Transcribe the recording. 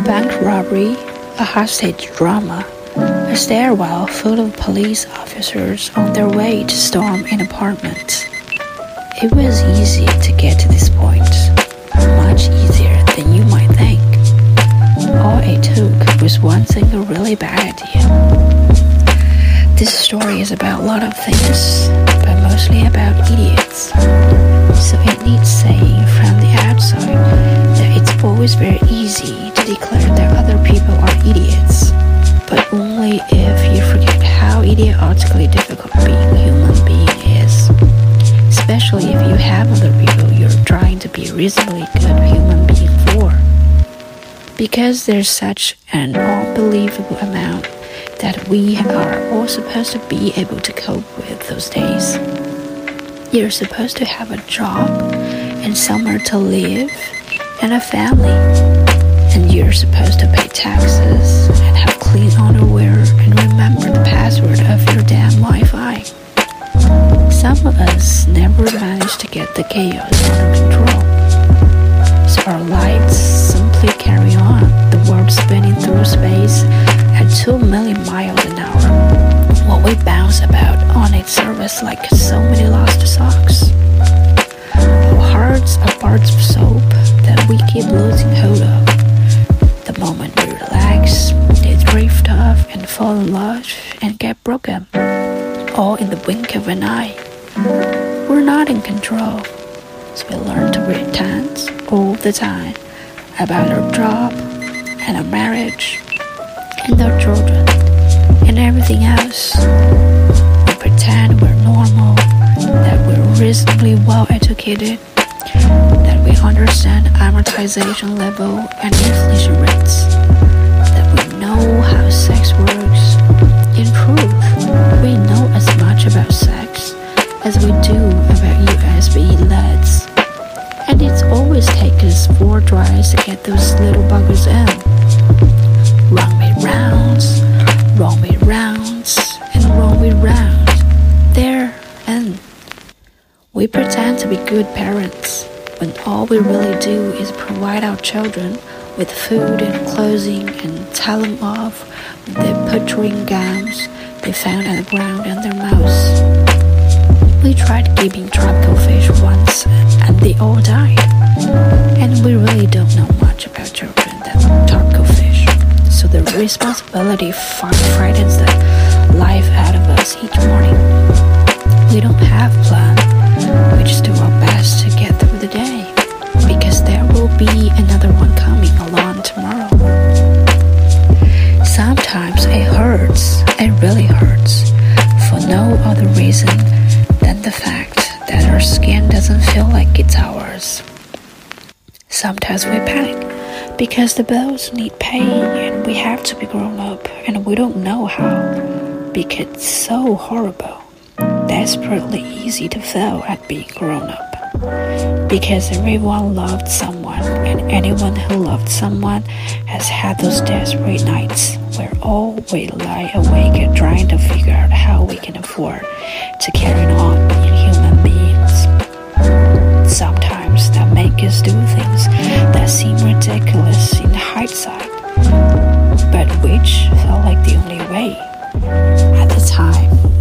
A bank robbery, a hostage drama, a stairwell full of police officers on their way to storm an apartment. It was easy to get to this point, much easier than you might think. All it took was one single really bad idea. This story is about a lot of things, but mostly about idiots. Idiotically difficult being a human being is. Especially if you have other people you're trying to be reasonably good human being for. Because there's such an unbelievable amount that we are all supposed to be able to cope with those days. You're supposed to have a job and somewhere to live and a family. And you're supposed to pay taxes us never manage to get the chaos under control. So our lives simply carry on, the world spinning through space at 2 million miles an hour, while we bounce about on its surface like so many lost socks. Our hearts are parts of soap that we keep losing hold of. The moment we relax, they drift off and fall in love and get broken, all in the blink of an eye. Control, so we learn to pretend all the time about our job and our marriage and our children and everything else. We pretend we're normal, that we're reasonably well educated, that we understand amortization level and inflation rates, that we know how sex works. In truth, we know as much about sex as we do USB LEDs. And it's always taken us four tries to get those little buggers in. Wrong way rounds, wrong way rounds, and wrong way round. There and we pretend to be good parents when all we really do is provide our children with food and clothing and tell them off with the butchering gowns they found on the ground in their mouths. We tried giving tropical fish once and they all died. And we really don't know much about children that tropical fish. So the responsibility far frightens the life out of us each morning. We don't have plan. We just do it's ours. Sometimes we panic because the bills need paying and we have to be grown up and we don't know how because it's so horrible, desperately easy to fail at being grown up. Because everyone loved someone, and anyone who loved someone has had those desperate nights where all we lie awake trying to figure out how we can afford to carry on Us do things that seem ridiculous in hindsight, but which felt like the only way at the time.